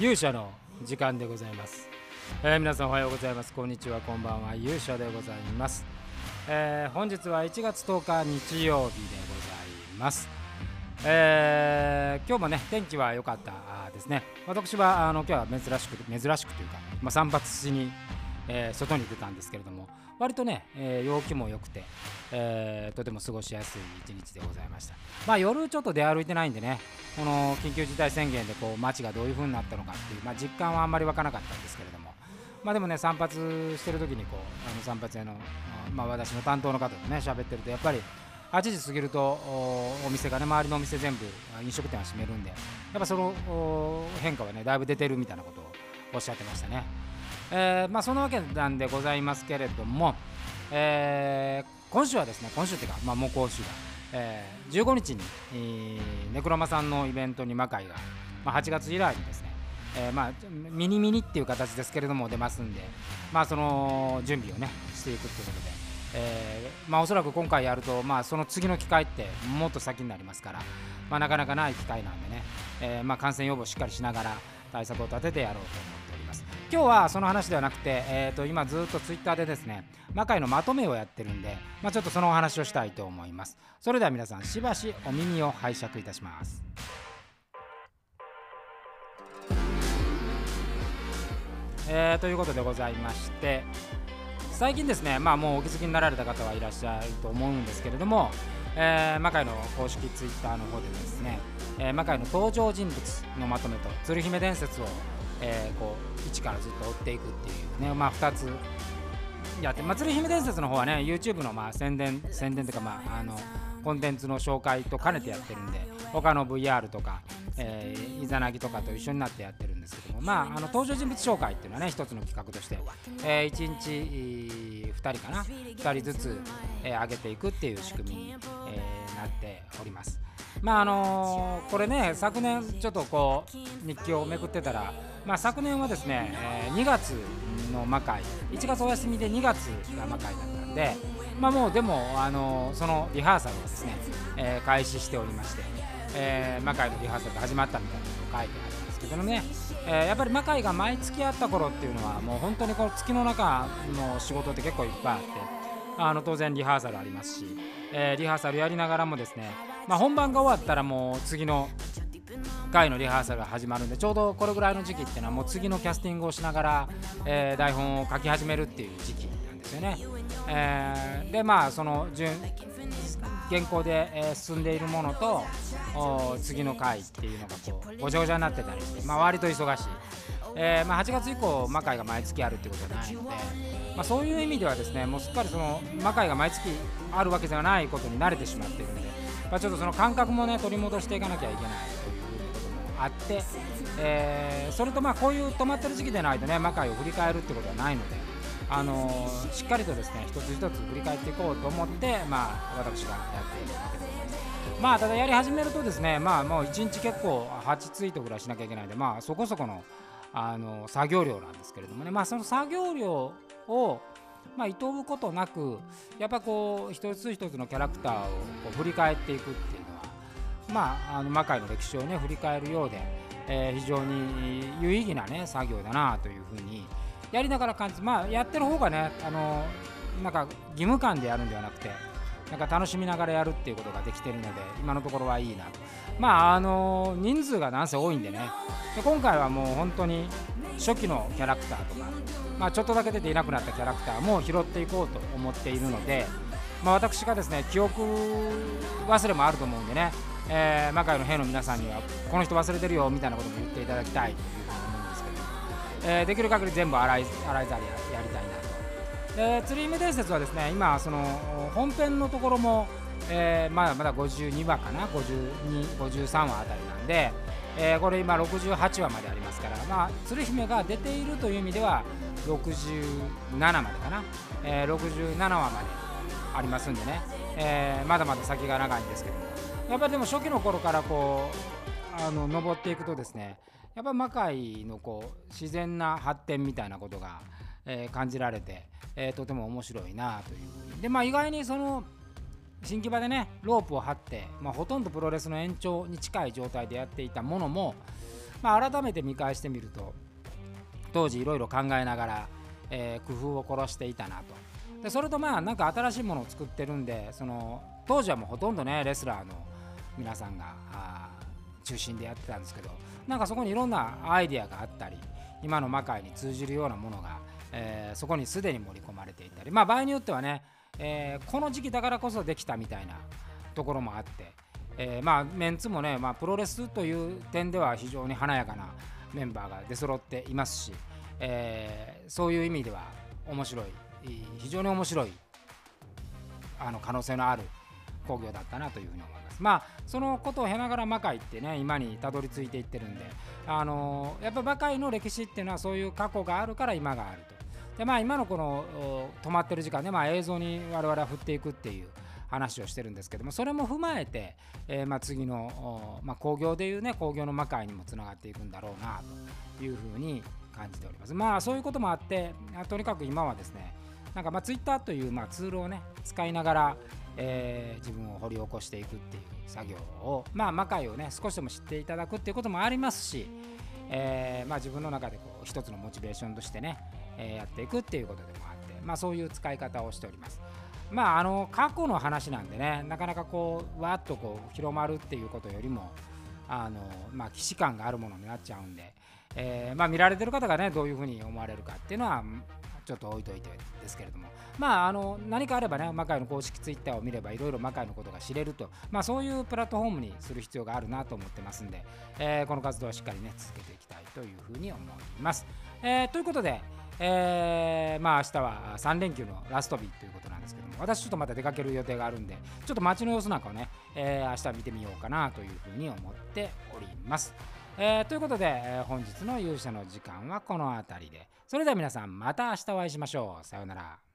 勇者の時間でございます、えー皆さんおはようございます。こんにちは。こんばんは。勇者でございます、えー本日は1月10日日曜日でございます。えー今日もね天気は良かったですね。私はあの今日は珍しく珍しくというか、まあ、散髪しに、えー外に出たんですけれども割とね、えー陽気も良くて、えーとても過ごしやすい一日でございましたまあ夜ちょっと出歩いてないんでねこの緊急事態宣言でこう街がどういう風になったのかっていう、まあ、実感はあんまり湧かなかったんですけれどもまあでもね散髪してる時にこうあの散髪屋の、まあ、私の担当の方とね喋ってるとやっぱり8時過ぎるとお店がね周りのお店全部飲食店は閉めるんでやっぱその変化はねだいぶ出てるみたいなことをおっしゃってましたね。えーまあそのわけなんでございますけれども、えー今週はですね今週っていうか、まあ、もう今週が、えー15日に、えーネクロマさんのイベントに魔界が、まあ、8月以来にですね、えーまあ、ミニミニっていう形ですけれども出ますんで、まあ、その準備をねしていくということで、えーまあ、おそらく今回やると、まあ、その次の機会ってもっと先になりますから、まあ、なかなかない機会なんでね、えーまあ、感染予防しっかりしながら対策を立ててやろうと思っ今日はその話ではなくて、えー、と今ずっとツイッターでですね魔界のまとめをやってるんで、まあ、ちょっとそのお話をしたいと思います。それでは皆さんしばしお耳を拝借いたします。えーということでございまして最近ですねまあもうお気づきになられた方はいらっしゃると思うんですけれども、えー、魔界の公式ツイッターの方でですね、えー、魔界の登場人物のまとめと鶴姫伝説を、えーこう一からずっと追っていくっていうね。まあ2つやって、まあ、鶴姫伝説の方はね YouTube のまあ宣伝宣伝というかまああのコンテンツの紹介と兼ねてやってるんで他の VR とか、えーイザナギとかと一緒になってやってるんですけどもまああの登場人物紹介っていうのはね一つの企画として、え1日2人かな？2人ずつ、えー上げていくっていう仕組みに、えーなっております。まああのこれね昨年ちょっとこう日記をめくってたらまあ昨年はですね、えー2月の魔界1月お休みで2月が魔界だったんでまあもうでも、あのそのリハーサルをですね、えー開始しておりまして、えー魔界のリハーサルが始まったみたいなことを書いてあるんですけどね、えーやっぱり魔界が毎月あった頃っていうのはもう本当にこの月の中の仕事って結構いっぱいあってあの当然リハーサルありますし、えーリハーサルやりながらもですね、まあ、本番が終わったらもう次の回のリハーサルが始まるんでちょうどこれぐらいの時期っていうのはもう次のキャスティングをしながら、えー台本を書き始めるっていう時期なんですよね。えーでまあその順原稿で、え進んでいるものと次の回っていうのがこうごちゃごちゃになってたりして、まあ、割と忙しい、えーまあ、8月以降魔界が毎月あるってことはないので、まあ、そういう意味ではですねもうすっかりその魔界が毎月あるわけではないことに慣れてしまっているので、まあ、ちょっとその感覚もね取り戻していかなきゃいけないということもあって、えーそれとまあこういう止まってる時期でないとね魔界を振り返るってことはないので。あのーしっかりとですね一つ一つ振り返っていこうと思って、まあ、私がやっているわけです。まあ、ただやり始めるとですね、まあ、もう1日結構8ツイートぐらいしなきゃいけないので、まあ、そこそこのあの作業量なんですけれどもね、まあ、その作業量を、まあ、いとうことなくやっぱこう一つ一つのキャラクターをこう振り返っていくっていうのは、まあ、あの魔界の歴史をね振り返るようで、えー非常に有意義なね作業だなというふうにやりながら感じまあやってる方がねあのなんか義務感でやるんではなくてなんか楽しみながらやるっていうことができてるので今のところはいいなとまああの人数がなんせ多いんでねで今回はもう本当に初期のキャラクターとか、まあ、ちょっとだけ出ていなくなったキャラクターも拾っていこうと思っているので、まあ、私がですね記憶忘れもあると思うんでね、えー魔界の兵の皆さんにはこの人忘れてるよみたいなことも言っていただきたいというふうに思うんですけど、えーできる限り全部洗い洗いざりややりたいなと。で釣り姫伝説はですね今その本編のところも、えーまだまだ52話かな？52 53話あたりなんで、えーこれ今68話までありますから、まあ、鶴姫が出ているという意味では67までかな、えー67話までありますんでね、えーまだまだ先が長いんですけども。やっぱりでも初期の頃からこうあの登っていくとですねやっぱ魔界のこう自然な発展みたいなことが、え感じられて、えとても面白いなというでまあ意外にその新木場でねロープを張って、まあ、ほとんどプロレスの延長に近い状態でやっていたものもまあ、改めて見返してみると当時いろいろ考えながら、えー、工夫を殺していたなと。でそれとまあなんか新しいものを作ってるんでその当時はもうほとんどねレスラーの皆さんが中心でやってたんですけどなんかそこにいろんなアイディアがあったり今の魔界に通じるようなものが、えー、そこにすでに盛り込まれていたりまあ場合によってはね、えー、この時期だからこそできたみたいなところもあって、えー、まあメンツもね、まあ、プロレスという点では非常に華やかなメンバーが出揃っていますし、え、そういう意味では面白い非常に面白いあの可能性のある工業だったなというふうに思います。まあそのことを経ながら魔界ってね今にたどり着いていってるんであのやっぱ魔界の歴史っていうのはそういう過去があるから今があると。でまあ今のこの止まってる時間で、まあ、映像に我々は振っていくっていう話をしてるんですけどもそれも踏まえて、えー、まあ次の、まあ、工業でいうね工業の魔界にもつながっていくんだろうなというふうに感じております。まあそういうこともあってとにかく今はですねなんかまあツイッターというまあツールをね使いながら、えー、自分を掘り起こしていくっていう作業をまあ魔界をね少しでも知っていただくっていうこともありますし、えー、まあ自分の中でこう一つのモチベーションとしてね、え、やっていくっていうことでもあってまあそういう使い方をしております。まああの過去の話なんでねなかなかこうわっとこう広まるっていうことよりもあのまあ既視感があるものになっちゃうんで、えー、まあ見られてる方がねどういうふうに思われるかっていうのはちょっと置いといてですけれども。まああの何かあればね魔界の公式ツイッターを見ればいろいろ魔界のことが知れると。まあそういうプラットフォームにする必要があるなと思ってますんで、えー、この活動はしっかりね続けていきたいというふうに思います、えー、ということでえー、まあ明日は3連休のラスト日ということなんですけども私ちょっとまた出かける予定があるんでちょっと街の様子なんかをね、えー、明日見てみようかなというふうに思っております、えー、ということで、え本日の勇者の時間はこの辺りで。それでは皆さんまた明日お会いしましょう。さようなら。